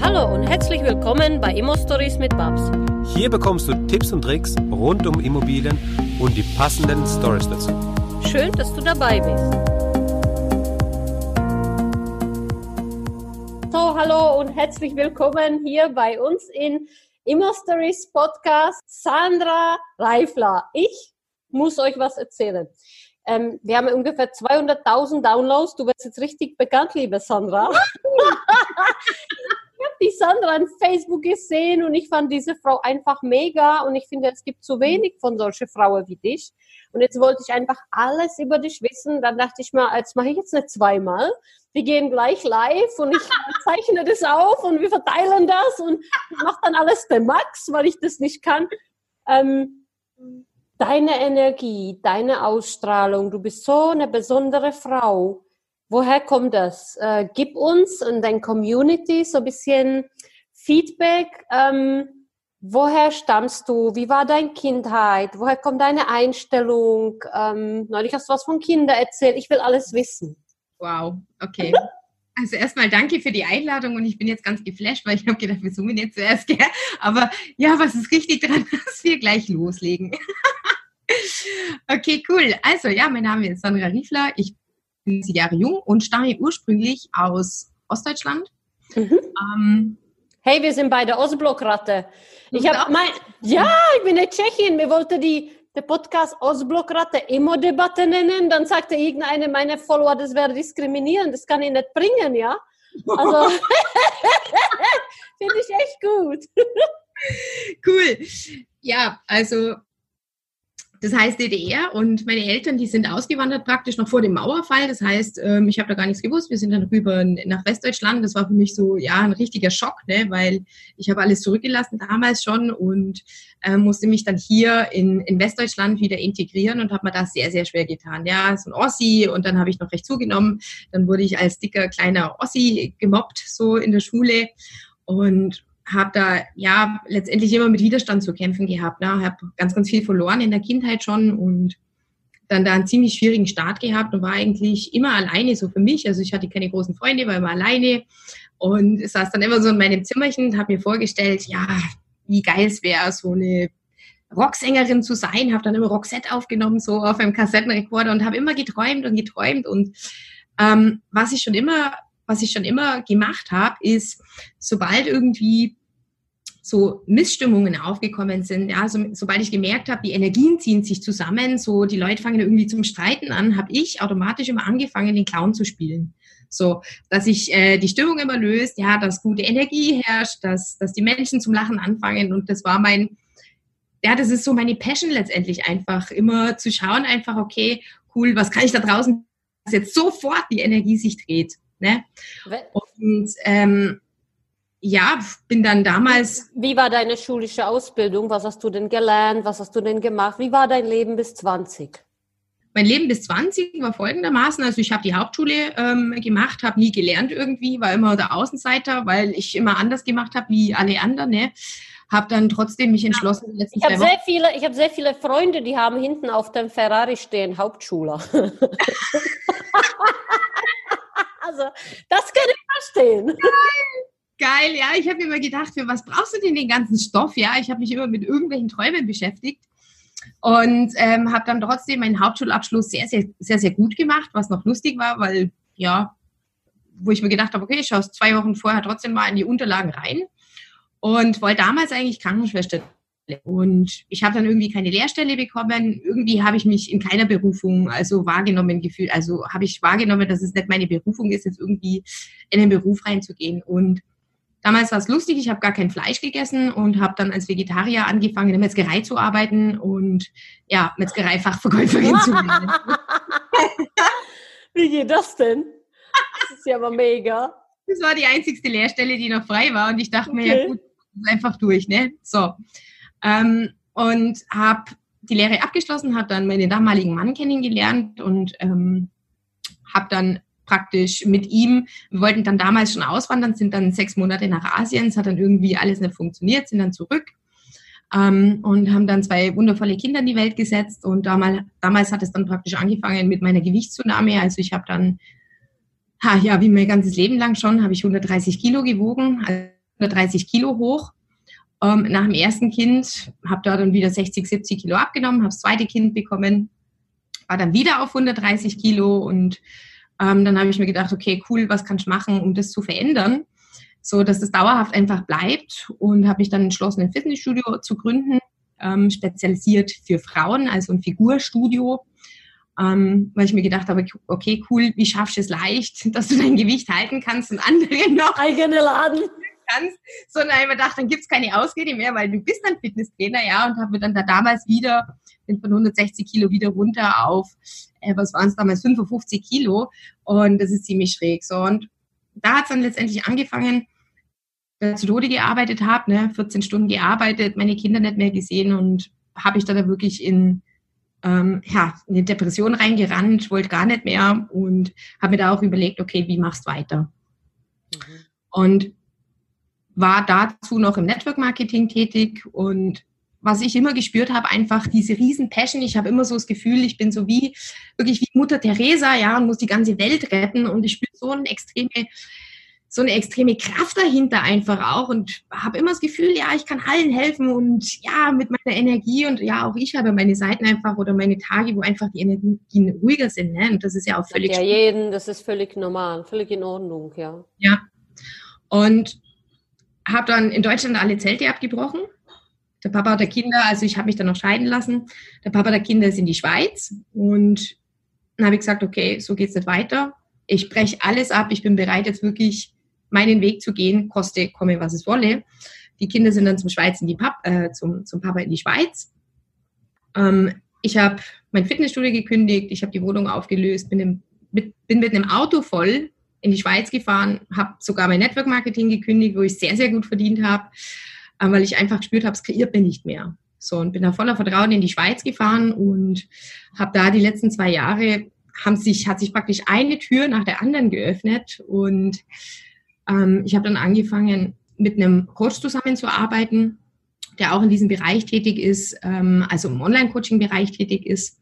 Hallo und herzlich willkommen bei Immo Stories mit Babs. Hier bekommst du Tipps und Tricks rund um Immobilien und die passenden Stories dazu. Schön, dass du dabei bist. So, hallo und herzlich willkommen hier bei uns in Immo Stories Podcast Sandra Reifler. Ich muss euch was erzählen. Ähm, wir haben ungefähr 200.000 Downloads. Du wirst jetzt richtig bekannt, liebe Sandra. ich habe die Sandra auf Facebook gesehen und ich fand diese Frau einfach mega und ich finde, es gibt zu wenig von solchen Frauen wie dich. Und jetzt wollte ich einfach alles über dich wissen. Dann dachte ich mal, jetzt mache ich jetzt nicht zweimal. Wir gehen gleich live und ich zeichne das auf und wir verteilen das und mache dann alles der Max, weil ich das nicht kann. Ähm, deine Energie, deine Ausstrahlung, du bist so eine besondere Frau. Woher kommt das? Äh, gib uns und dein Community so ein bisschen Feedback. Ähm, woher stammst du? Wie war deine Kindheit? Woher kommt deine Einstellung? Ähm, neulich hast du was von Kindern erzählt. Ich will alles wissen. Wow, okay. Also erstmal danke für die Einladung und ich bin jetzt ganz geflasht, weil ich habe gedacht, wir zoomen jetzt zuerst, gell? Aber ja, was ist richtig dran, dass wir gleich loslegen. okay, cool. Also ja, mein Name ist Sandra Riefler. Ich sieben Jahre jung und stamme ursprünglich aus Ostdeutschland. Mhm. Ähm, hey, wir sind bei der Ostblockratte. Ich habe mein, ja, ich bin in Tschechien. Wir wollten die der Podcast Ostblockratte Immo-Debatte nennen, dann sagte irgendeine meiner Follower, das wäre diskriminierend, das kann ich nicht bringen, ja. Also finde ich echt gut. cool. Ja, also das heißt DDR und meine Eltern, die sind ausgewandert praktisch noch vor dem Mauerfall. Das heißt, ähm, ich habe da gar nichts gewusst. Wir sind dann rüber nach Westdeutschland. Das war für mich so, ja, ein richtiger Schock, ne? weil ich habe alles zurückgelassen damals schon und äh, musste mich dann hier in, in Westdeutschland wieder integrieren und habe mir da sehr, sehr schwer getan. Ja, so ein Ossi und dann habe ich noch recht zugenommen. Dann wurde ich als dicker kleiner Ossi gemobbt, so in der Schule. Und habe da ja letztendlich immer mit Widerstand zu kämpfen gehabt. Ne? Habe ganz, ganz viel verloren in der Kindheit schon und dann da einen ziemlich schwierigen Start gehabt und war eigentlich immer alleine so für mich. Also ich hatte keine großen Freunde, war immer alleine und saß dann immer so in meinem Zimmerchen und habe mir vorgestellt, ja, wie geil es wäre, so eine Rocksängerin zu sein. Habe dann immer Roxette aufgenommen, so auf einem Kassettenrekorder und habe immer geträumt und geträumt und ähm, was ich schon immer was ich schon immer gemacht habe, ist, sobald irgendwie so Missstimmungen aufgekommen sind, ja, so, sobald ich gemerkt habe, die Energien ziehen sich zusammen, so die Leute fangen irgendwie zum Streiten an, habe ich automatisch immer angefangen, den Clown zu spielen. So, dass ich äh, die Stimmung immer löst, ja, dass gute Energie herrscht, dass, dass die Menschen zum Lachen anfangen und das war mein, ja, das ist so meine Passion letztendlich einfach, immer zu schauen, einfach, okay, cool, was kann ich da draußen, dass jetzt sofort die Energie sich dreht. Ne? Und ähm, ja, bin dann damals. Wie war deine schulische Ausbildung? Was hast du denn gelernt? Was hast du denn gemacht? Wie war dein Leben bis 20? Mein Leben bis 20 war folgendermaßen, also ich habe die Hauptschule ähm, gemacht, habe nie gelernt irgendwie, war immer der Außenseiter, weil ich immer anders gemacht habe wie alle anderen. Ne? Habe dann trotzdem mich entschlossen. Ja. Ich habe sehr viele, ich habe sehr viele Freunde, die haben hinten auf dem Ferrari stehen Hauptschüler. Also, das kann ich verstehen. Geil, ja. Ich habe mir immer gedacht, für was brauchst du denn den ganzen Stoff? Ja, ich habe mich immer mit irgendwelchen Träumen beschäftigt und ähm, habe dann trotzdem meinen Hauptschulabschluss sehr, sehr, sehr, sehr gut gemacht, was noch lustig war, weil, ja, wo ich mir gedacht habe, okay, ich schaue zwei Wochen vorher trotzdem mal in die Unterlagen rein und wollte damals eigentlich Krankenschwester und ich habe dann irgendwie keine Lehrstelle bekommen. Irgendwie habe ich mich in keiner Berufung also wahrgenommen gefühlt. Also habe ich wahrgenommen, dass es nicht meine Berufung ist, jetzt irgendwie in den Beruf reinzugehen. Und damals war es lustig. Ich habe gar kein Fleisch gegessen und habe dann als Vegetarier angefangen, in der Metzgerei zu arbeiten und ja, Metzgereifachverkäuferin zu werden. Wie geht das denn? Das ist ja aber mega. Das war die einzigste Lehrstelle, die noch frei war. Und ich dachte okay. mir, ja gut, einfach durch, ne? So. Ähm, und habe die Lehre abgeschlossen, habe dann meinen damaligen Mann kennengelernt und ähm, habe dann praktisch mit ihm, wir wollten dann damals schon auswandern, sind dann sechs Monate nach Asien, es hat dann irgendwie alles nicht funktioniert, sind dann zurück ähm, und haben dann zwei wundervolle Kinder in die Welt gesetzt und damals, damals hat es dann praktisch angefangen mit meiner Gewichtszunahme, also ich habe dann, ha, ja, wie mein ganzes Leben lang schon, habe ich 130 Kilo gewogen, 130 Kilo hoch. Ähm, nach dem ersten Kind habe da dann wieder 60, 70 Kilo abgenommen, habe das zweite Kind bekommen, war dann wieder auf 130 Kilo und ähm, dann habe ich mir gedacht, okay, cool, was kann ich machen, um das zu verändern, so dass das dauerhaft einfach bleibt und habe mich dann entschlossen, ein Fitnessstudio zu gründen, ähm, spezialisiert für Frauen, also ein Figurstudio, ähm, weil ich mir gedacht habe, okay, cool, wie schaffst du es leicht, dass du dein Gewicht halten kannst und andere noch? Eigene Laden kannst, sondern ich mir gedacht, dann gibt es keine Ausrede mehr, weil du bist dann Fitnesstrainer, ja, und habe mir dann da damals wieder bin von 160 Kilo wieder runter auf, äh, was waren es damals, 55 Kilo und das ist ziemlich schräg, so und da hat es dann letztendlich angefangen, dass ich zu Tode gearbeitet habe, ne, 14 Stunden gearbeitet, meine Kinder nicht mehr gesehen und habe ich da wirklich in ähm, ja, in eine Depression reingerannt, wollte gar nicht mehr und habe mir da auch überlegt, okay, wie machst du weiter? Mhm. Und war dazu noch im Network Marketing tätig und was ich immer gespürt habe, einfach diese riesen Passion. Ich habe immer so das Gefühl, ich bin so wie wirklich wie Mutter Teresa, ja, und muss die ganze Welt retten und ich spüre so eine extreme so eine extreme Kraft dahinter einfach auch und habe immer das Gefühl, ja, ich kann allen helfen und ja, mit meiner Energie und ja, auch ich habe meine Seiten einfach oder meine Tage, wo einfach die Energien ruhiger sind, ne? Und das ist ja auch völlig Ja, jeden, das ist völlig normal, völlig in Ordnung, ja. Ja. Und habe dann in Deutschland alle Zelte abgebrochen. Der Papa der Kinder, also ich habe mich dann noch scheiden lassen. Der Papa der Kinder ist in die Schweiz und dann habe ich gesagt, okay, so geht's nicht weiter. Ich breche alles ab. Ich bin bereit, jetzt wirklich meinen Weg zu gehen, koste, komme, was es wolle. Die Kinder sind dann zum Schweiz in die Pap äh, zum, zum Papa in die Schweiz. Ähm, ich habe mein Fitnessstudio gekündigt, ich habe die Wohnung aufgelöst, bin, im, mit, bin mit einem Auto voll in die Schweiz gefahren, habe sogar mein Network Marketing gekündigt, wo ich sehr, sehr gut verdient habe, äh, weil ich einfach gespürt habe, es kreiert mir nicht mehr. So, und bin da voller Vertrauen in die Schweiz gefahren und habe da die letzten zwei Jahre, haben sich, hat sich praktisch eine Tür nach der anderen geöffnet und ähm, ich habe dann angefangen, mit einem Coach zusammenzuarbeiten, der auch in diesem Bereich tätig ist, ähm, also im Online-Coaching-Bereich tätig ist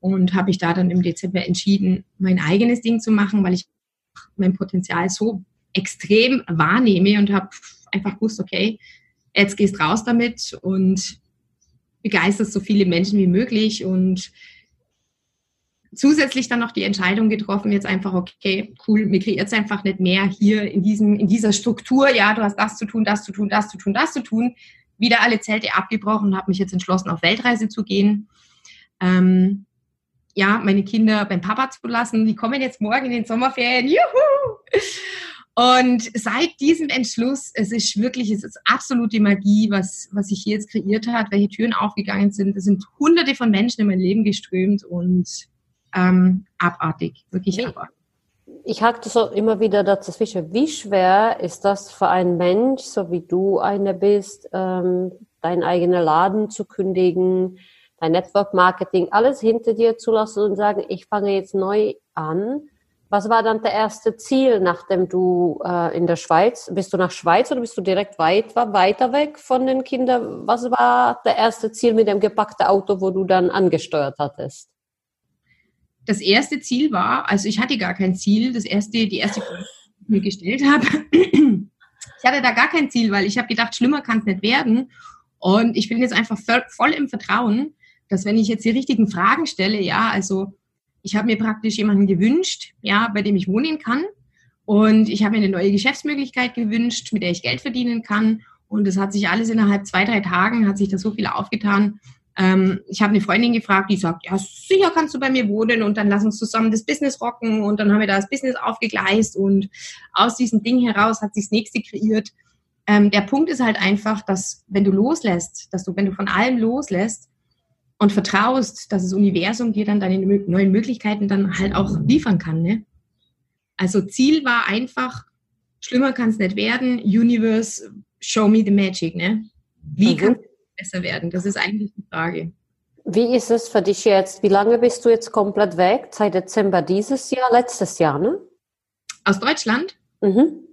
und habe ich da dann im Dezember entschieden, mein eigenes Ding zu machen, weil ich mein Potenzial so extrem wahrnehme und habe einfach gewusst, okay, jetzt gehst raus damit und begeisterst so viele Menschen wie möglich und zusätzlich dann noch die Entscheidung getroffen, jetzt einfach, okay, cool, mir kreiert es einfach nicht mehr hier in, diesem, in dieser Struktur, ja, du hast das zu tun, das zu tun, das zu tun, das zu tun, wieder alle Zelte abgebrochen und habe mich jetzt entschlossen, auf Weltreise zu gehen. Ähm, ja, meine Kinder beim Papa zu lassen. Die kommen jetzt morgen in den Sommerferien. Juhu! Und seit diesem Entschluss, es ist wirklich, es ist absolute Magie, was, was sich hier jetzt kreiert hat, welche Türen aufgegangen sind. Es sind hunderte von Menschen in mein Leben geströmt und ähm, abartig, wirklich Wie? abartig. Ich hake so immer wieder dazwischen. Wie schwer ist das für einen Mensch, so wie du eine bist, ähm, deinen eigenen Laden zu kündigen, dein Network Marketing, alles hinter dir zu lassen und sagen, ich fange jetzt neu an. Was war dann der erste Ziel, nachdem du äh, in der Schweiz, bist du nach Schweiz oder bist du direkt weit, weiter weg von den Kindern? Was war der erste Ziel mit dem gepackten Auto, wo du dann angesteuert hattest? Das erste Ziel war, also ich hatte gar kein Ziel, das erste, die erste Frage, die ich mir gestellt habe, ich hatte da gar kein Ziel, weil ich habe gedacht, schlimmer kann es nicht werden. Und ich bin jetzt einfach voll im Vertrauen, dass wenn ich jetzt die richtigen Fragen stelle, ja, also ich habe mir praktisch jemanden gewünscht, ja, bei dem ich wohnen kann. Und ich habe mir eine neue Geschäftsmöglichkeit gewünscht, mit der ich Geld verdienen kann. Und es hat sich alles innerhalb zwei, drei Tagen, hat sich da so viel aufgetan. Ähm, ich habe eine Freundin gefragt, die sagt, ja, sicher kannst du bei mir wohnen und dann lass uns zusammen das Business rocken. Und dann haben wir da das Business aufgegleist und aus diesem Ding heraus hat sich das nächste kreiert. Ähm, der Punkt ist halt einfach, dass wenn du loslässt, dass du, wenn du von allem loslässt, und vertraust, dass das Universum dir dann deine neuen Möglichkeiten dann halt auch liefern kann. Ne? Also Ziel war einfach, schlimmer kann es nicht werden, Universe, show me the magic. Ne? Wie mhm. kann es besser werden? Das ist eigentlich die Frage. Wie ist es für dich jetzt? Wie lange bist du jetzt komplett weg? Seit Dezember dieses Jahr, letztes Jahr, ne? Aus Deutschland? Mhm.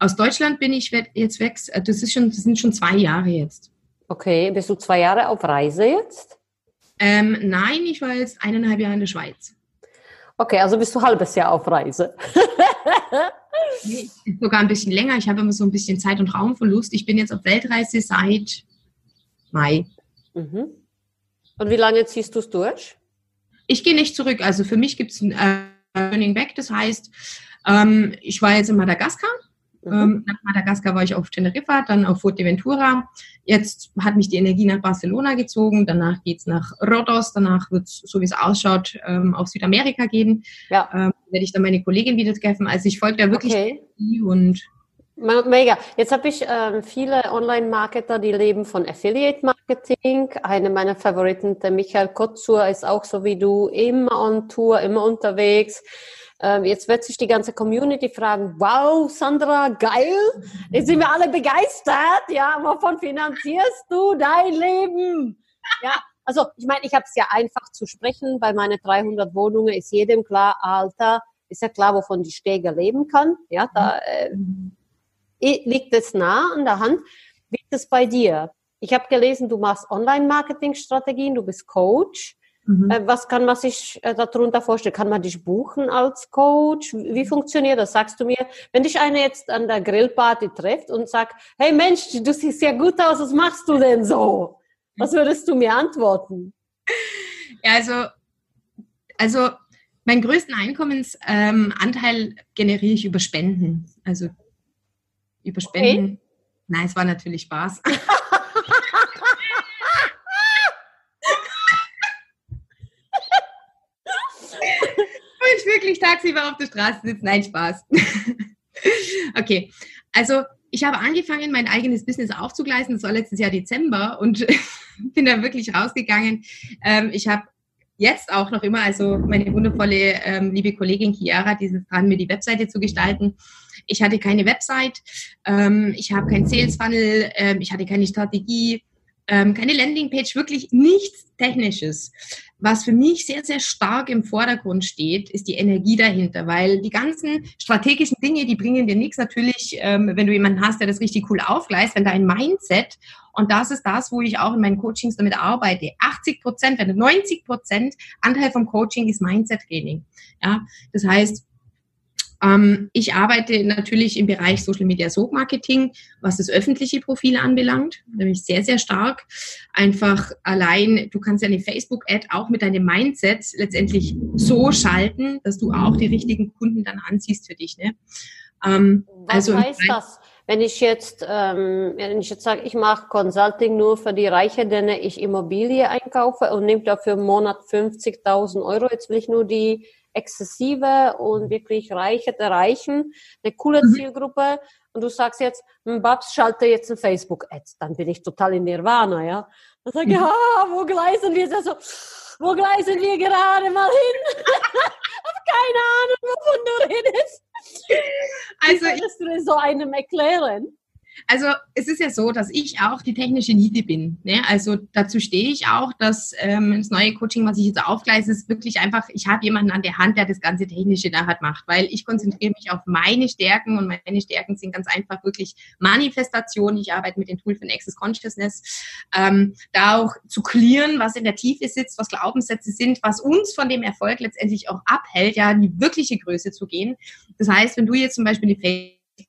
Aus Deutschland bin ich jetzt weg. Das, ist schon, das sind schon zwei Jahre jetzt. Okay, bist du zwei Jahre auf Reise jetzt? Ähm, nein, ich war jetzt eineinhalb Jahre in der Schweiz. Okay, also bist du halbes Jahr auf Reise. Nee, sogar ein bisschen länger. Ich habe immer so ein bisschen Zeit- und Raumverlust. Ich bin jetzt auf Weltreise seit Mai. Mhm. Und wie lange ziehst du es durch? Ich gehe nicht zurück. Also für mich gibt es ein äh, Turning Back. Das heißt, ähm, ich war jetzt in Madagaskar Mhm. Ähm, nach Madagaskar war ich auf Teneriffa, dann auf Fuerteventura. Jetzt hat mich die Energie nach Barcelona gezogen. Danach geht's nach Rhodos. Danach wird's, so wie es ausschaut, ähm, auf Südamerika gehen. Ja. Ähm, werde ich dann meine Kollegin wieder treffen. Also ich folge da wirklich okay. und Mega. Jetzt habe ich ähm, viele Online-Marketer, die leben von Affiliate-Marketing. Eine meiner Favoriten, der Michael Kotzur, ist auch so wie du, immer on Tour, immer unterwegs. Ähm, jetzt wird sich die ganze Community fragen, wow, Sandra, geil, jetzt sind wir alle begeistert, ja, wovon finanzierst du dein Leben? Ja, also ich meine, ich habe es ja einfach zu sprechen, bei meinen 300 Wohnungen ist jedem klar, Alter, ist ja klar, wovon die Stege leben kann, ja, da äh, liegt es nah an der Hand. Wie ist es bei dir? Ich habe gelesen, du machst Online-Marketing-Strategien, du bist Coach. Mhm. Äh, was kann man sich äh, darunter vorstellen? Kann man dich buchen als Coach? Wie funktioniert das? Sagst du mir, wenn dich einer jetzt an der Grillparty trifft und sagt, hey Mensch, du siehst ja gut aus, was machst du denn so? Was würdest du mir antworten? Ja, also, also meinen größten Einkommensanteil ähm, generiere ich über Spenden. Also über Spenden. Okay. Nein, es war natürlich Spaß. ich wirklich tagsüber auf der Straße sitze. Nein, Spaß. okay, also ich habe angefangen, mein eigenes Business aufzugleisen. Das war letztes Jahr Dezember und bin da wirklich rausgegangen. Ähm, ich habe jetzt auch noch immer, also meine wundervolle ähm, liebe Kollegin Chiara, die ist dran, mir die Webseite zu gestalten. Ich hatte keine Website, ähm, ich habe kein Sales Funnel, ähm, ich hatte keine Strategie, ähm, keine Landingpage, wirklich nichts Technisches. Was für mich sehr, sehr stark im Vordergrund steht, ist die Energie dahinter, weil die ganzen strategischen Dinge, die bringen dir nichts natürlich, ähm, wenn du jemanden hast, der das richtig cool aufgleist, wenn dein Mindset, und das ist das, wo ich auch in meinen Coachings damit arbeite, 80 Prozent, wenn 90 Prozent Anteil vom Coaching ist Mindset-Training. Ja, das heißt, ich arbeite natürlich im Bereich Social Media Soap Marketing, was das öffentliche Profil anbelangt, nämlich sehr, sehr stark. Einfach allein, du kannst ja eine Facebook-Ad auch mit deinem Mindset letztendlich so schalten, dass du auch die richtigen Kunden dann anziehst für dich. Ne? Ähm, was also heißt das? Wenn ich jetzt, ähm, wenn ich jetzt sage, ich mache Consulting nur für die Reiche, denen ich Immobilie einkaufe und nehme dafür im Monat 50.000 Euro, jetzt will ich nur die exzessive und wirklich reiche der Reichen, eine coole mhm. Zielgruppe. Und du sagst jetzt, hm, Babs, schalte jetzt ein Facebook-Ads. Dann bin ich total in Nirvana, ja. Dann sage ich, mhm. ah, wo gleisen wir? So, wo gleisen wir gerade mal hin? Keine Ahnung, wovon du redest. Also, Wie würdest du das so einem erklären? Also es ist ja so, dass ich auch die technische Niete bin. Ne? Also dazu stehe ich auch, dass ähm, das neue Coaching, was ich jetzt aufgleise, ist wirklich einfach, ich habe jemanden an der Hand, der das ganze Technische nachher macht, weil ich konzentriere mich auf meine Stärken und meine Stärken sind ganz einfach wirklich Manifestation. Ich arbeite mit dem Tool von Access Consciousness, ähm, da auch zu klären, was in der Tiefe sitzt, was Glaubenssätze sind, was uns von dem Erfolg letztendlich auch abhält, ja, in die wirkliche Größe zu gehen. Das heißt, wenn du jetzt zum Beispiel die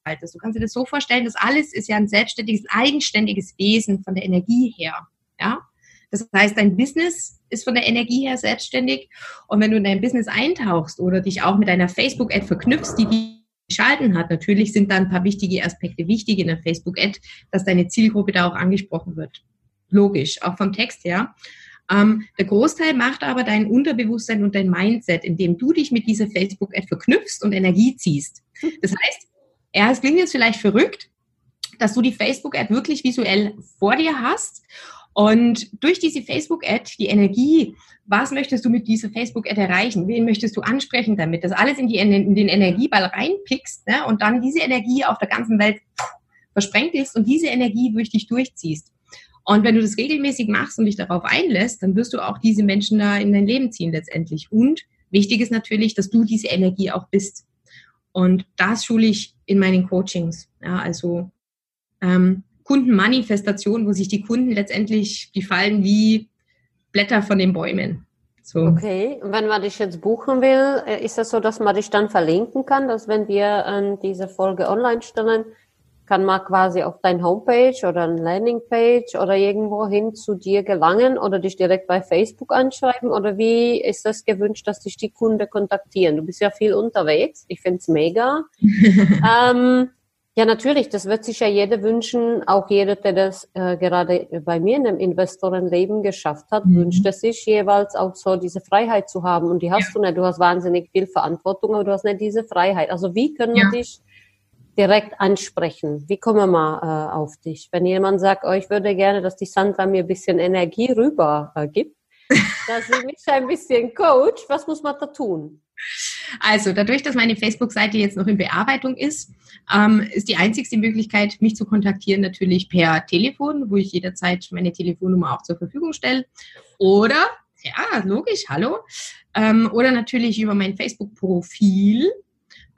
haltest. Du kannst dir das so vorstellen, das alles ist ja ein selbstständiges, eigenständiges Wesen von der Energie her. Ja? Das heißt, dein Business ist von der Energie her selbstständig. Und wenn du in dein Business eintauchst oder dich auch mit deiner Facebook-Ad verknüpfst, die die geschalten hat, natürlich sind da ein paar wichtige Aspekte wichtig in der Facebook-Ad, dass deine Zielgruppe da auch angesprochen wird. Logisch, auch vom Text her. Ähm, der Großteil macht aber dein Unterbewusstsein und dein Mindset, indem du dich mit dieser Facebook-Ad verknüpfst und Energie ziehst. Das heißt, ja, es klingt jetzt vielleicht verrückt, dass du die Facebook-Ad wirklich visuell vor dir hast und durch diese Facebook-Ad die Energie, was möchtest du mit dieser Facebook-Ad erreichen? Wen möchtest du ansprechen damit? Das alles in, die, in den Energieball reinpickst ne? und dann diese Energie auf der ganzen Welt versprengt ist und diese Energie durch dich durchziehst. Und wenn du das regelmäßig machst und dich darauf einlässt, dann wirst du auch diese Menschen da in dein Leben ziehen letztendlich. Und wichtig ist natürlich, dass du diese Energie auch bist. Und das schule ich in meinen Coachings. Ja, also ähm, Kundenmanifestation, wo sich die Kunden letztendlich, die fallen wie Blätter von den Bäumen. So. Okay, und wenn man dich jetzt buchen will, äh, ist das so, dass man dich dann verlinken kann, dass wenn wir ähm, diese Folge online stellen, kann man quasi auf dein Homepage oder ein Landingpage oder irgendwo hin zu dir gelangen oder dich direkt bei Facebook anschreiben? Oder wie ist das gewünscht, dass dich die Kunden kontaktieren? Du bist ja viel unterwegs. Ich finde es mega. ähm, ja, natürlich, das wird sich ja jeder wünschen, auch jeder, der das äh, gerade bei mir in dem Investorenleben geschafft hat, mhm. wünscht es sich jeweils auch so diese Freiheit zu haben. Und die hast ja. du nicht. Du hast wahnsinnig viel Verantwortung, aber du hast nicht diese Freiheit. Also wie können ja. wir dich direkt ansprechen? Wie kommen wir mal äh, auf dich? Wenn jemand sagt, oh, ich würde gerne, dass die Sandra mir ein bisschen Energie rüber äh, gibt, dass sie mich ein bisschen coach, was muss man da tun? Also dadurch, dass meine Facebook-Seite jetzt noch in Bearbeitung ist, ähm, ist die einzigste Möglichkeit, mich zu kontaktieren, natürlich per Telefon, wo ich jederzeit meine Telefonnummer auch zur Verfügung stelle. Oder, ja, logisch, hallo. Ähm, oder natürlich über mein Facebook-Profil.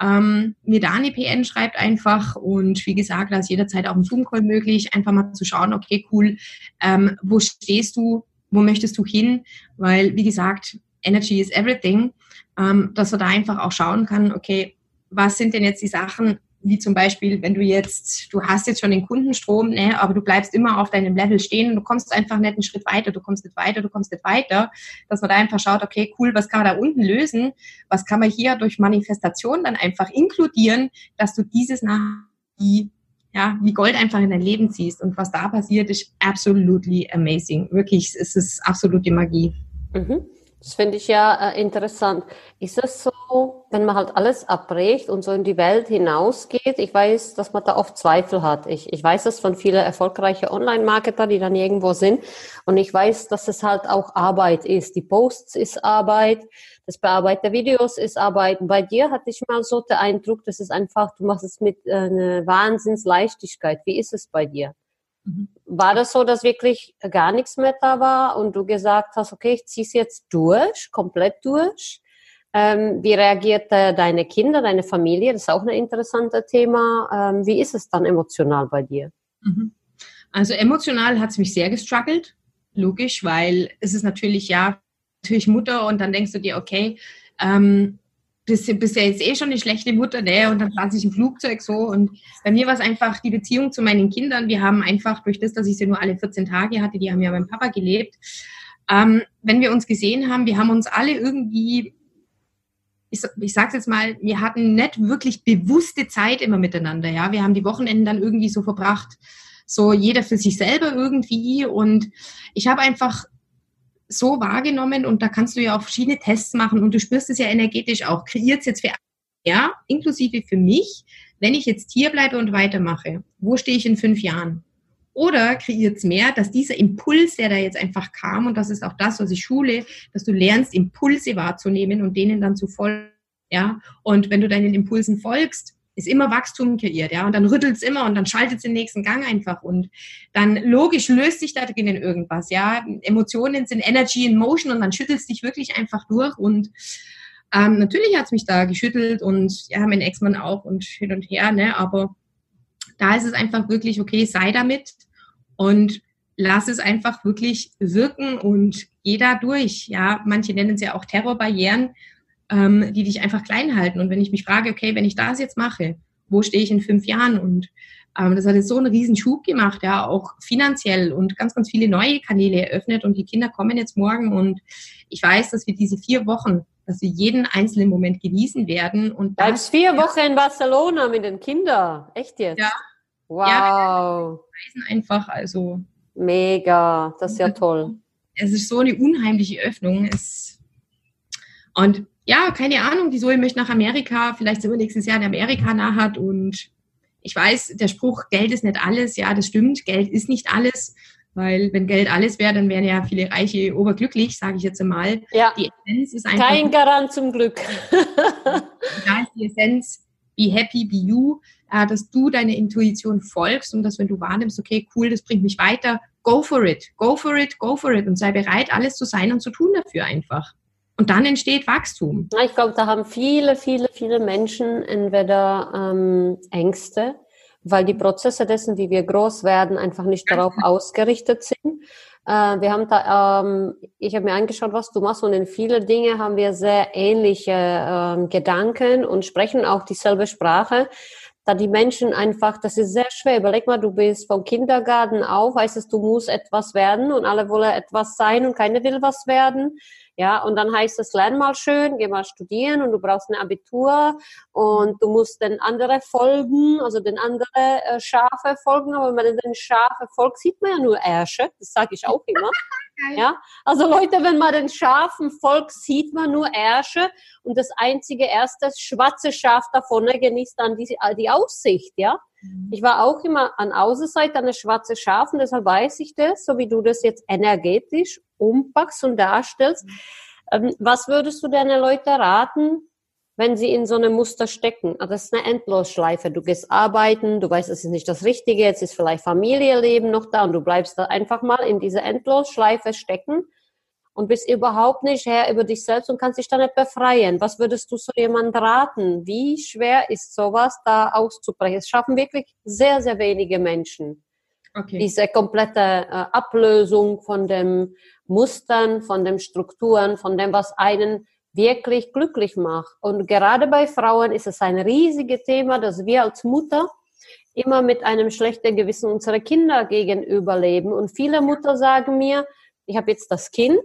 Ähm, mir da eine PN schreibt einfach und wie gesagt, da ist jederzeit auch ein Zoom-Call möglich, einfach mal zu schauen, okay, cool, ähm, wo stehst du, wo möchtest du hin? Weil, wie gesagt, Energy is everything ähm, dass man da einfach auch schauen kann, okay, was sind denn jetzt die Sachen, wie zum Beispiel, wenn du jetzt, du hast jetzt schon den Kundenstrom, ne, aber du bleibst immer auf deinem Level stehen und du kommst einfach nicht einen Schritt weiter, du kommst nicht weiter, du kommst nicht weiter, dass man da einfach schaut, okay, cool, was kann man da unten lösen, was kann man hier durch Manifestation dann einfach inkludieren, dass du dieses nach die ja, wie Gold einfach in dein Leben ziehst und was da passiert, ist absolutely amazing. Wirklich, es ist absolute Magie. Mhm. Das finde ich ja äh, interessant. Ist es so, wenn man halt alles abbricht und so in die Welt hinausgeht? Ich weiß, dass man da oft Zweifel hat. Ich, ich weiß das von vielen erfolgreichen Online-Marketer, die dann irgendwo sind. Und ich weiß, dass es halt auch Arbeit ist. Die Posts ist Arbeit, das Bearbeiten der Videos ist Arbeit. Bei dir hatte ich mal so den Eindruck, das ist einfach, du machst es mit äh, einer Wahnsinnsleichtigkeit. Wie ist es bei dir? Mhm. War das so, dass wirklich gar nichts mehr da war und du gesagt hast, okay, ich ziehe es jetzt durch, komplett durch? Ähm, wie reagiert äh, deine Kinder, deine Familie? Das ist auch ein interessantes Thema. Ähm, wie ist es dann emotional bei dir? Mhm. Also emotional hat es mich sehr gestruggelt, logisch, weil es ist natürlich ja natürlich Mutter und dann denkst du dir, okay, ähm, bist, bist ja jetzt eh schon eine schlechte Mutter, ne? Und dann saß ich im Flugzeug so. Und bei mir war es einfach die Beziehung zu meinen Kindern. Wir haben einfach durch das, dass ich sie nur alle 14 Tage hatte, die haben ja beim Papa gelebt. Ähm, wenn wir uns gesehen haben, wir haben uns alle irgendwie, ich, ich sag's jetzt mal, wir hatten nicht wirklich bewusste Zeit immer miteinander, ja. Wir haben die Wochenenden dann irgendwie so verbracht, so jeder für sich selber irgendwie. Und ich habe einfach so wahrgenommen und da kannst du ja auch verschiedene Tests machen und du spürst es ja energetisch auch. Kreiert es jetzt für ja, inklusive für mich, wenn ich jetzt hier bleibe und weitermache, wo stehe ich in fünf Jahren? Oder kreiert es mehr, dass dieser Impuls, der da jetzt einfach kam, und das ist auch das, was ich schule, dass du lernst, Impulse wahrzunehmen und denen dann zu folgen. Ja, und wenn du deinen Impulsen folgst, ist immer Wachstum kreiert, ja, und dann rüttelt es immer und dann schaltet es den nächsten Gang einfach und dann logisch löst sich da drinnen irgendwas, ja. Emotionen sind Energy in Motion und dann schüttelst dich wirklich einfach durch und ähm, natürlich hat es mich da geschüttelt und ja, mein Ex-Mann auch und hin und her, ne, aber da ist es einfach wirklich, okay, sei damit und lass es einfach wirklich wirken und geh da durch, ja. Manche nennen es ja auch Terrorbarrieren ähm, die dich einfach klein halten. Und wenn ich mich frage, okay, wenn ich das jetzt mache, wo stehe ich in fünf Jahren? Und ähm, das hat jetzt so einen riesen Schub gemacht, ja, auch finanziell und ganz, ganz viele neue Kanäle eröffnet und die Kinder kommen jetzt morgen und ich weiß, dass wir diese vier Wochen, dass wir jeden einzelnen Moment genießen werden. Und Bleibst vier Wochen in Barcelona mit den Kindern, echt jetzt? Ja. Wow. Ja, einfach, also. Mega, das ist ja toll. Es ist so eine unheimliche Öffnung. Es, und ja, keine Ahnung, die Zoe möchte nach Amerika, vielleicht sind wir nächstes Jahr in Amerika nachhat und ich weiß, der Spruch, Geld ist nicht alles, ja, das stimmt, Geld ist nicht alles, weil wenn Geld alles wäre, dann wären ja viele Reiche oberglücklich, sage ich jetzt einmal. Ja. Die Essenz ist einfach... Kein Garant zum Glück. da ist die Essenz, be happy, be you, äh, dass du deine Intuition folgst und dass wenn du wahrnimmst, okay, cool, das bringt mich weiter, go for it, go for it, go for it und sei bereit, alles zu sein und zu tun dafür einfach. Und dann entsteht Wachstum. Ich glaube, da haben viele, viele, viele Menschen entweder ähm, Ängste, weil die Prozesse dessen, wie wir groß werden, einfach nicht darauf ausgerichtet sind. Äh, wir haben da, ähm, ich habe mir angeschaut, was du machst und in viele Dinge haben wir sehr ähnliche ähm, Gedanken und sprechen auch dieselbe Sprache. Da die Menschen einfach, das ist sehr schwer. Überleg mal, du bist vom Kindergarten auf, heißt es, du musst etwas werden und alle wollen etwas sein und keiner will was werden. Ja, und dann heißt es, lern mal schön, geh mal studieren und du brauchst ein Abitur und du musst den anderen folgen, also den anderen äh, Schafe folgen. Aber wenn man den Schafe folgt, sieht man ja nur Ärsche. Das sage ich auch immer. ja, also Leute, wenn man den Schafen folgt, sieht man nur Ärsche und das einzige erste schwarze Schaf davon genießt dann die, die Aussicht, ja. Mhm. Ich war auch immer an Außenseite eine schwarze Schaf und deshalb weiß ich das, so wie du das jetzt energetisch umpackst und darstellst. Ähm, was würdest du deine Leute raten, wenn sie in so einem Muster stecken? Also das ist eine Endlosschleife. Du gehst arbeiten, du weißt, es ist nicht das Richtige, jetzt ist vielleicht Familienleben noch da und du bleibst da einfach mal in dieser Endlosschleife stecken und bist überhaupt nicht Herr über dich selbst und kannst dich da nicht befreien. Was würdest du so jemand raten? Wie schwer ist sowas da auszubrechen? Es schaffen wirklich sehr, sehr wenige Menschen. Okay. Diese komplette äh, Ablösung von den Mustern, von den Strukturen, von dem, was einen wirklich glücklich macht. Und gerade bei Frauen ist es ein riesiges Thema, dass wir als Mutter immer mit einem schlechten Gewissen unsere Kinder gegenüber leben. Und viele Mutter sagen mir, ich habe jetzt das Kind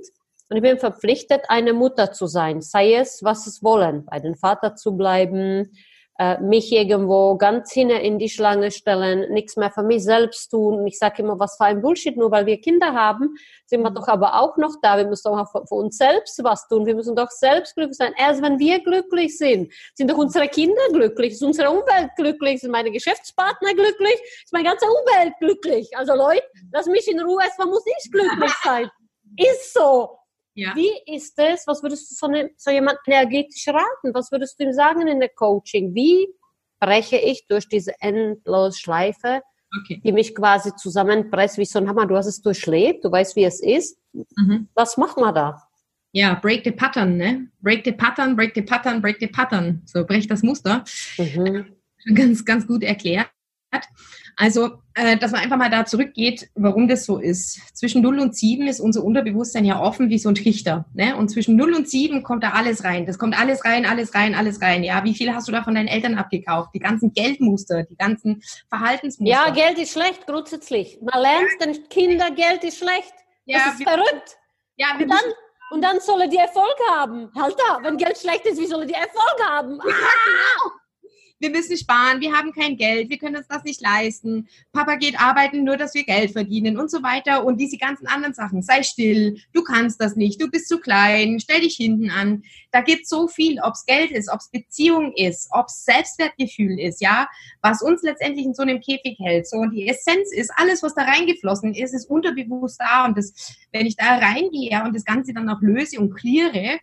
und ich bin verpflichtet, eine Mutter zu sein, sei es, was es wollen, bei den Vater zu bleiben, äh, mich irgendwo ganz hinten in die Schlange stellen, nichts mehr für mich selbst tun. Ich sage immer, was für ein Bullshit, nur weil wir Kinder haben, sind wir mhm. doch aber auch noch da. Wir müssen doch auch für, für uns selbst was tun. Wir müssen doch selbst glücklich sein. Erst wenn wir glücklich sind, sind doch unsere Kinder glücklich, ist unsere Umwelt glücklich, sind meine Geschäftspartner glücklich, ist meine ganze Umwelt glücklich. Also Leute, lass mich in Ruhe, erstmal muss ich glücklich sein. Ist so. Ja. Wie ist es? Was würdest du so, eine, so jemand energetisch raten? Was würdest du ihm sagen in der Coaching? Wie breche ich durch diese endlose Schleife, okay. die mich quasi zusammenpresst wie so ein Hammer? Du hast es durchlebt, du weißt, wie es ist. Mhm. Was macht man da? Ja, break the pattern, ne? Break the pattern, break the pattern, break the pattern. So, brech das Muster. Mhm. Ganz, ganz gut erklärt. Also, äh, dass man einfach mal da zurückgeht, warum das so ist. Zwischen 0 und 7 ist unser Unterbewusstsein ja offen wie so ein Trichter. Ne? Und zwischen 0 und 7 kommt da alles rein. Das kommt alles rein, alles rein, alles rein. Ja, wie viel hast du da von deinen Eltern abgekauft? Die ganzen Geldmuster, die ganzen Verhaltensmuster. Ja, Geld ist schlecht, grundsätzlich. Man lernt den Kindern, Geld ist schlecht. Ja, das ist wir, verrückt. Ja, und dann, und dann soll die Erfolg haben. Alter, wenn Geld schlecht ist, wie soll die Erfolg haben? Ah! Wir müssen sparen, wir haben kein Geld, wir können uns das nicht leisten, Papa geht arbeiten, nur dass wir Geld verdienen und so weiter und diese ganzen anderen Sachen. Sei still, du kannst das nicht, du bist zu klein, stell dich hinten an. Da gibt so viel, ob es Geld ist, ob es Beziehung ist, ob es Selbstwertgefühl ist, ja, was uns letztendlich in so einem Käfig hält. So, und die Essenz ist, alles, was da reingeflossen ist, ist unterbewusst da. Und das, wenn ich da reingehe und das Ganze dann auch löse und kläre,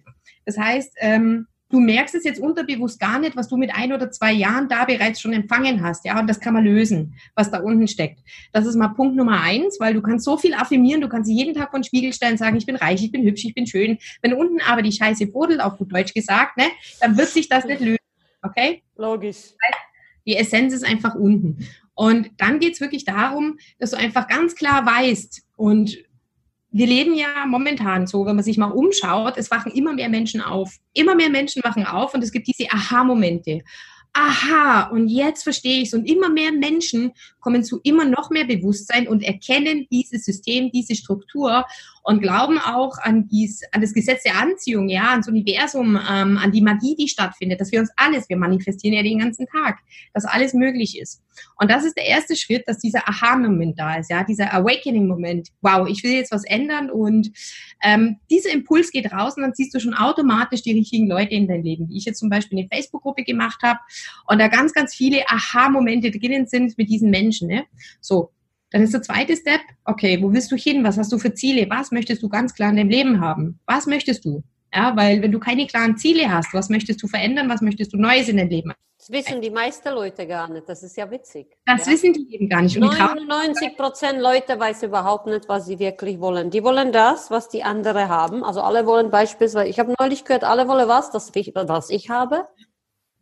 das heißt, ähm, du merkst es jetzt unterbewusst gar nicht, was du mit ein oder zwei Jahren da bereits schon empfangen hast. Ja, und das kann man lösen, was da unten steckt. Das ist mal Punkt Nummer eins, weil du kannst so viel affirmieren, du kannst jeden Tag von Spiegel stellen, sagen, ich bin reich, ich bin hübsch, ich bin schön. Wenn unten aber die Scheiße brodelt, auf gut Deutsch gesagt, ne, dann wird sich das nicht lösen. Okay? Logisch. Die Essenz ist einfach unten. Und dann geht's wirklich darum, dass du einfach ganz klar weißt und wir leben ja momentan so, wenn man sich mal umschaut, es wachen immer mehr Menschen auf. Immer mehr Menschen wachen auf und es gibt diese Aha-Momente aha, und jetzt verstehe ich es. Und immer mehr Menschen kommen zu immer noch mehr Bewusstsein und erkennen dieses System, diese Struktur und glauben auch an, dies, an das Gesetz der Anziehung, ja, ans Universum, ähm, an die Magie, die stattfindet, dass wir uns alles, wir manifestieren ja den ganzen Tag, dass alles möglich ist. Und das ist der erste Schritt, dass dieser Aha-Moment da ist, ja, dieser Awakening-Moment. Wow, ich will jetzt was ändern und ähm, dieser Impuls geht raus und dann ziehst du schon automatisch die richtigen Leute in dein Leben. Wie ich jetzt zum Beispiel eine Facebook-Gruppe gemacht habe und da ganz, ganz viele Aha-Momente drinnen sind mit diesen Menschen. Ne? So, dann ist der zweite Step, okay, wo willst du hin? Was hast du für Ziele? Was möchtest du ganz klar in deinem Leben haben? Was möchtest du? Ja, weil wenn du keine klaren Ziele hast, was möchtest du verändern? Was möchtest du Neues in deinem Leben? Das wissen die meisten Leute gar nicht. Das ist ja witzig. Das ja? wissen die eben gar nicht. Und 99 Prozent Leute weiß überhaupt nicht, was sie wirklich wollen. Die wollen das, was die anderen haben. Also alle wollen beispielsweise, ich habe neulich gehört, alle wollen was, das, was ich habe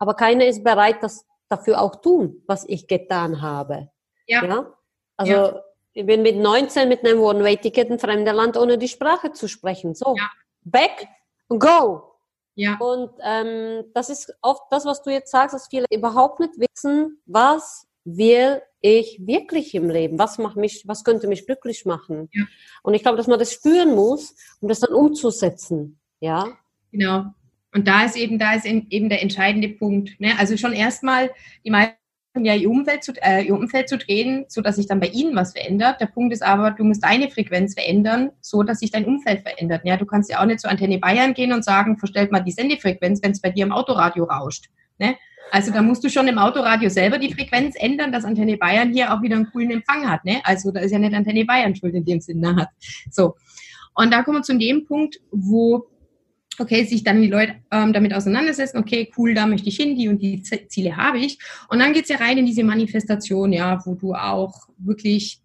aber keiner ist bereit, das dafür auch tun, was ich getan habe. Ja. ja? Also ja. Ich bin mit 19 mit einem One-Way-Ticket in fremder Land, ohne die Sprache zu sprechen. So, ja. back, go. Ja. Und ähm, das ist oft das, was du jetzt sagst, dass viele überhaupt nicht wissen, was will ich wirklich im Leben? Was macht mich, was könnte mich glücklich machen? Ja. Und ich glaube, dass man das spüren muss, um das dann umzusetzen. Ja. Genau. Und da ist eben, da ist eben der entscheidende Punkt. Ne? Also schon erstmal die meisten ja ihr Umfeld zu, äh, ihr Umfeld zu drehen, so dass sich dann bei ihnen was verändert. Der Punkt ist aber, du musst deine Frequenz verändern, so dass sich dein Umfeld verändert. Ja, du kannst ja auch nicht zur Antenne Bayern gehen und sagen, verstellt mal die Sendefrequenz, wenn es bei dir im Autoradio rauscht. Ne? Also da musst du schon im Autoradio selber die Frequenz ändern, dass Antenne Bayern hier auch wieder einen coolen Empfang hat. Ne? Also da ist ja nicht Antenne Bayern schuld in dem Sinne hat. So. Und da kommen wir zu dem Punkt, wo okay, sich dann die Leute ähm, damit auseinandersetzen, okay, cool, da möchte ich hin, die und die Ziele habe ich. Und dann geht's ja rein in diese Manifestation, ja, wo du auch wirklich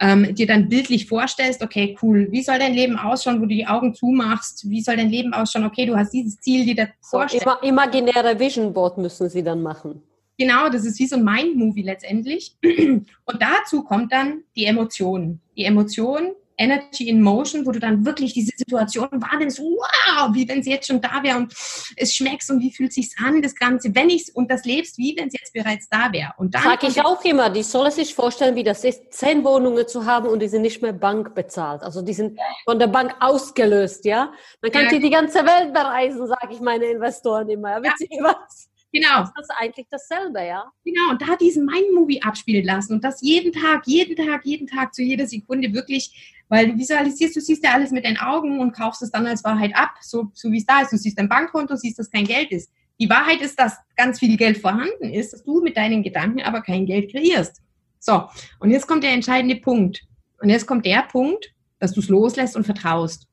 ähm, dir dann bildlich vorstellst, okay, cool, wie soll dein Leben ausschauen, wo du die Augen zumachst, wie soll dein Leben ausschauen, okay, du hast dieses Ziel, dir das vorstellst. So, imaginäre Vision Board müssen sie dann machen. Genau, das ist wie so ein Mind-Movie letztendlich. Und dazu kommt dann die Emotion. Die Emotion Energy in Motion, wo du dann wirklich diese Situation wahrnimmst, wow, wie wenn sie jetzt schon da wäre und es schmeckt und wie fühlt sich an, das Ganze, wenn ich und das lebst, wie wenn es jetzt bereits da wäre. Und dann sage ich auch immer, die soll es sich vorstellen, wie das ist, zehn Wohnungen zu haben und die sind nicht mehr Bank bezahlt, also die sind von der Bank ausgelöst, ja. Man kann ja. die ganze Welt bereisen, sage ich meine Investoren immer. Ja, ja. was? Genau. Das ist eigentlich dasselbe, ja? Genau, und da diesen Mind-Movie abspielen lassen und das jeden Tag, jeden Tag, jeden Tag, zu jeder Sekunde wirklich, weil du visualisierst, du siehst ja alles mit deinen Augen und kaufst es dann als Wahrheit ab, so, so wie es da ist. Du siehst dein Bankkonto, siehst, dass kein Geld ist. Die Wahrheit ist, dass ganz viel Geld vorhanden ist, dass du mit deinen Gedanken aber kein Geld kreierst. So, und jetzt kommt der entscheidende Punkt. Und jetzt kommt der Punkt, dass du es loslässt und vertraust.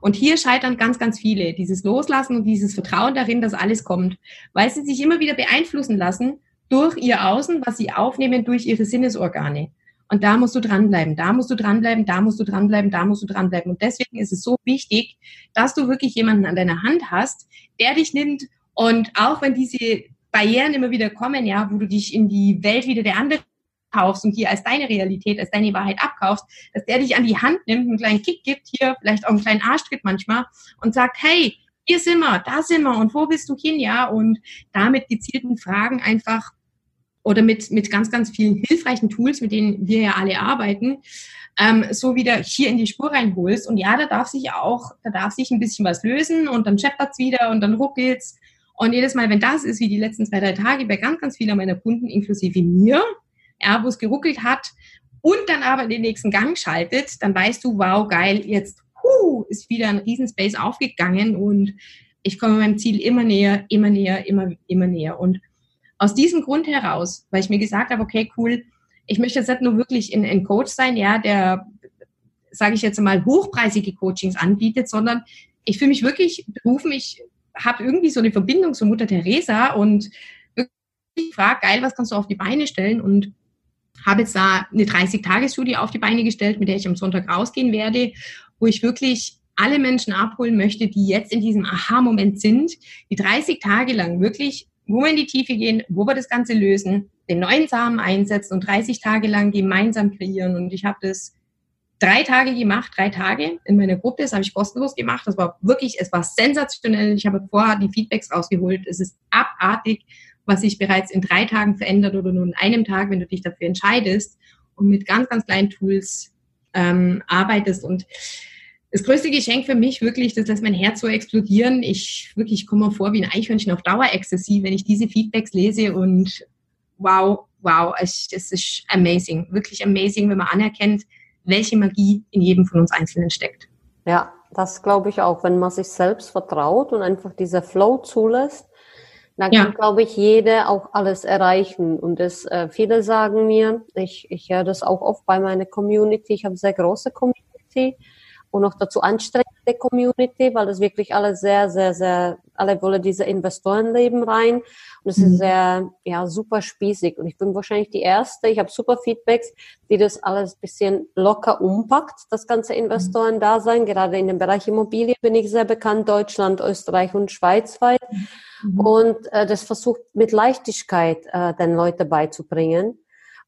Und hier scheitern ganz, ganz viele. Dieses Loslassen und dieses Vertrauen darin, dass alles kommt, weil sie sich immer wieder beeinflussen lassen durch ihr Außen, was sie aufnehmen durch ihre Sinnesorgane. Und da musst du dranbleiben, da musst du dranbleiben, da musst du dranbleiben, da musst du dranbleiben. Und deswegen ist es so wichtig, dass du wirklich jemanden an deiner Hand hast, der dich nimmt. Und auch wenn diese Barrieren immer wieder kommen, ja, wo du dich in die Welt wieder der andere kaufst und hier als deine Realität, als deine Wahrheit abkaufst, dass der dich an die Hand nimmt, einen kleinen Kick gibt, hier vielleicht auch einen kleinen Arschtritt manchmal und sagt, hey, hier sind wir, da sind wir und wo bist du hin, ja? Und damit gezielten Fragen einfach oder mit, mit ganz, ganz vielen hilfreichen Tools, mit denen wir ja alle arbeiten, ähm, so wieder hier in die Spur reinholst. Und ja, da darf sich auch, da darf sich ein bisschen was lösen und dann scheppert's wieder und dann ruckelt's. Und jedes Mal, wenn das ist, wie die letzten zwei, drei Tage bei ganz, ganz vielen meiner Kunden, inklusive mir, es geruckelt hat und dann aber in den nächsten Gang schaltet, dann weißt du, wow, geil, jetzt huh, ist wieder ein Riesenspace aufgegangen und ich komme meinem Ziel immer näher, immer näher, immer, immer näher. Und aus diesem Grund heraus, weil ich mir gesagt habe, okay, cool, ich möchte jetzt nicht nur wirklich ein, ein Coach sein, ja, der, sage ich jetzt mal, hochpreisige Coachings anbietet, sondern ich fühle mich wirklich berufen, ich habe irgendwie so eine Verbindung zur Mutter Teresa und wirklich frage, geil, was kannst du auf die Beine stellen? Und habe jetzt da eine 30-Tage-Studie auf die Beine gestellt, mit der ich am Sonntag rausgehen werde, wo ich wirklich alle Menschen abholen möchte, die jetzt in diesem Aha-Moment sind, die 30 Tage lang wirklich, wo wir in die Tiefe gehen, wo wir das Ganze lösen, den neuen Samen einsetzen und 30 Tage lang gemeinsam kreieren. Und ich habe das drei Tage gemacht, drei Tage in meiner Gruppe. Das habe ich kostenlos gemacht. Das war wirklich, es war sensationell. Ich habe vorher die Feedbacks rausgeholt. Es ist abartig was sich bereits in drei Tagen verändert oder nur in einem Tag, wenn du dich dafür entscheidest und mit ganz, ganz kleinen Tools ähm, arbeitest. Und das größte Geschenk für mich wirklich, das lässt mein Herz so explodieren. Ich wirklich komme vor wie ein Eichhörnchen auf Dauer-Ecstasy, wenn ich diese Feedbacks lese und wow, wow, es, es ist amazing, wirklich amazing, wenn man anerkennt, welche Magie in jedem von uns Einzelnen steckt. Ja, das glaube ich auch, wenn man sich selbst vertraut und einfach dieser Flow zulässt, dann ja. kann, glaube ich, jeder auch alles erreichen. Und das, äh, viele sagen mir, ich, ich höre das auch oft bei meiner Community, ich habe sehr große Community und noch dazu anstrengende Community, weil das wirklich alle sehr, sehr, sehr, alle wollen diese Investorenleben rein. Und es mhm. ist sehr, ja, super spießig. Und ich bin wahrscheinlich die Erste, ich habe super Feedbacks, die das alles bisschen locker umpackt, das ganze mhm. Investoren-Dasein. Gerade in dem Bereich Immobilie bin ich sehr bekannt, Deutschland, Österreich und Schweiz weit. Mhm. Und äh, das versucht mit Leichtigkeit äh, den Leuten beizubringen.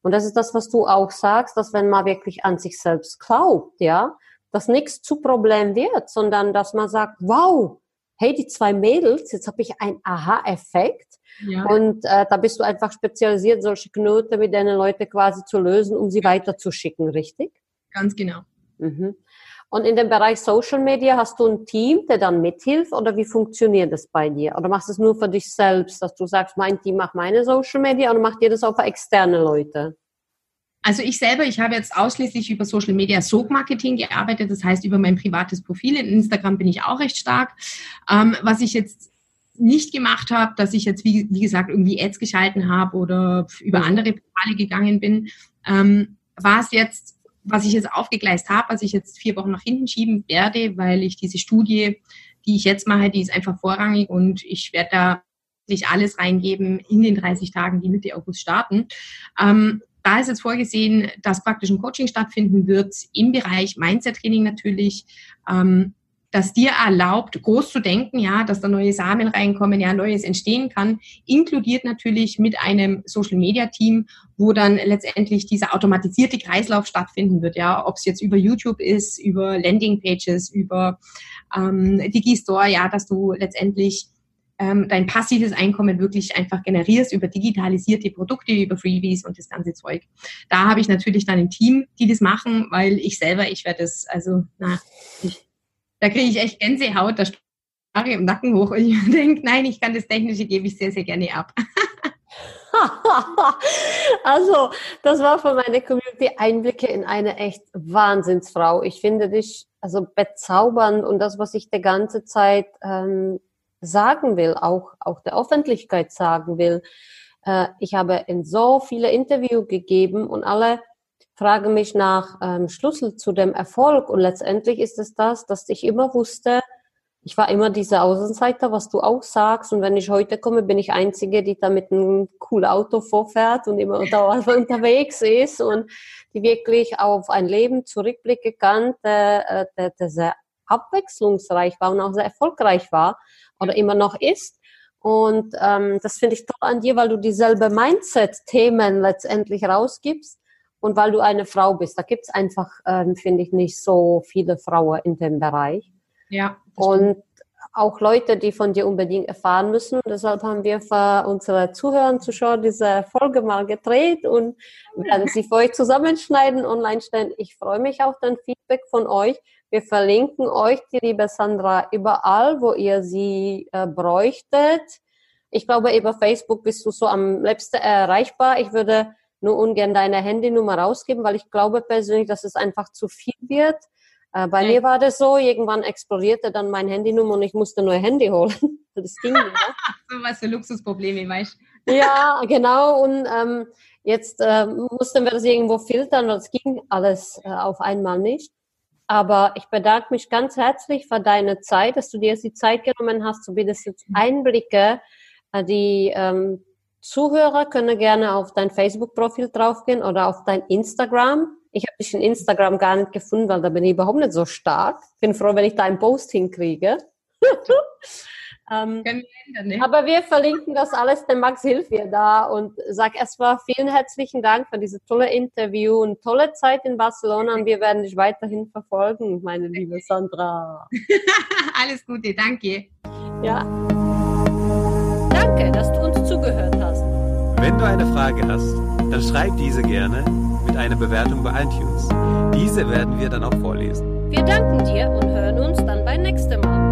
Und das ist das, was du auch sagst, dass wenn man wirklich an sich selbst glaubt, ja, dass nichts zu Problem wird, sondern dass man sagt, wow, hey, die zwei Mädels, jetzt habe ich einen Aha-Effekt. Ja. Und äh, da bist du einfach spezialisiert, solche Knoten mit deinen Leute quasi zu lösen, um sie weiterzuschicken, richtig? Ganz genau. Mhm. Und in dem Bereich Social Media hast du ein Team, der dann mithilft oder wie funktioniert das bei dir? Oder machst du es nur für dich selbst, dass du sagst, mein Team macht meine Social Media oder macht ihr das auch für externe Leute? Also ich selber, ich habe jetzt ausschließlich über Social Media Soap Marketing gearbeitet, das heißt über mein privates Profil. In Instagram bin ich auch recht stark. Ähm, was ich jetzt nicht gemacht habe, dass ich jetzt, wie, wie gesagt, irgendwie Ads geschalten habe oder über andere Portale gegangen bin, ähm, war es jetzt was ich jetzt aufgegleist habe, was ich jetzt vier Wochen nach hinten schieben werde, weil ich diese Studie, die ich jetzt mache, die ist einfach vorrangig und ich werde da sich alles reingeben in den 30 Tagen, die Mitte August starten. Ähm, da ist jetzt vorgesehen, dass praktisch ein Coaching stattfinden wird im Bereich Mindset-Training natürlich, ähm, das dir erlaubt, groß zu denken, ja, dass da neue Samen reinkommen, ja, Neues entstehen kann, inkludiert natürlich mit einem Social Media Team, wo dann letztendlich dieser automatisierte Kreislauf stattfinden wird, ja, ob es jetzt über YouTube ist, über Landing Pages, über ähm, Digistore, ja, dass du letztendlich ähm, dein passives Einkommen wirklich einfach generierst über digitalisierte Produkte, über Freebies und das ganze Zeug. Da habe ich natürlich dann ein Team, die das machen, weil ich selber, ich werde das, also, na, ich da kriege ich echt Gänsehaut, da Haare im Nacken hoch und ich denke, nein, ich kann das Technische, gebe ich sehr, sehr gerne ab. also, das war von meiner Community Einblicke in eine echt Wahnsinnsfrau. Ich finde dich also bezaubernd und das, was ich die ganze Zeit ähm, sagen will, auch, auch der Öffentlichkeit sagen will. Äh, ich habe in so viele Interviews gegeben und alle frage mich nach ähm, Schlüssel zu dem Erfolg und letztendlich ist es das, dass ich immer wusste, ich war immer diese Außenseiter, was du auch sagst. Und wenn ich heute komme, bin ich Einzige, die da mit einem coolen Auto vorfährt und immer da unterwegs ist und die wirklich auf ein Leben zurückblicken kann, der, äh, der, der sehr abwechslungsreich war und auch sehr erfolgreich war oder immer noch ist. Und ähm, das finde ich toll an dir, weil du dieselbe Mindset-Themen letztendlich rausgibst und weil du eine Frau bist. Da gibt es einfach, ähm, finde ich, nicht so viele Frauen in dem Bereich. Ja. Und auch Leute, die von dir unbedingt erfahren müssen. Deshalb haben wir für unsere Zuhörer und Zuschauer diese Folge mal gedreht und werden sie für euch zusammenschneiden, online stellen. Ich freue mich auf dein Feedback von euch. Wir verlinken euch, die liebe Sandra, überall, wo ihr sie äh, bräuchtet. Ich glaube, über Facebook bist du so am liebsten erreichbar. Ich würde nur ungern deine Handynummer rausgeben, weil ich glaube persönlich, dass es einfach zu viel wird. Äh, bei ja. mir war das so, irgendwann explodierte dann mein Handynummer und ich musste nur ein Handy holen. das ging nicht. so was für Luxusprobleme, weißt du? ja, genau. Und ähm, jetzt äh, mussten wir das irgendwo filtern, weil es ging alles äh, auf einmal nicht. Aber ich bedanke mich ganz herzlich für deine Zeit, dass du dir jetzt die Zeit genommen hast, wie das jetzt Einblicke, äh, die ähm, Zuhörer können gerne auf dein Facebook-Profil draufgehen oder auf dein Instagram. Ich habe dich in Instagram gar nicht gefunden, weil da bin ich überhaupt nicht so stark. Bin froh, wenn ich da einen Post hinkriege. ähm, wir aber wir verlinken das alles, der Max hilft dir da und sag erstmal vielen herzlichen Dank für dieses tolle Interview und tolle Zeit in Barcelona und wir werden dich weiterhin verfolgen, meine liebe Sandra. alles Gute, danke. Ja. Danke, dass du uns zugehört hast. Wenn du eine Frage hast, dann schreib diese gerne mit einer Bewertung bei iTunes. Diese werden wir dann auch vorlesen. Wir danken dir und hören uns dann beim nächsten Mal.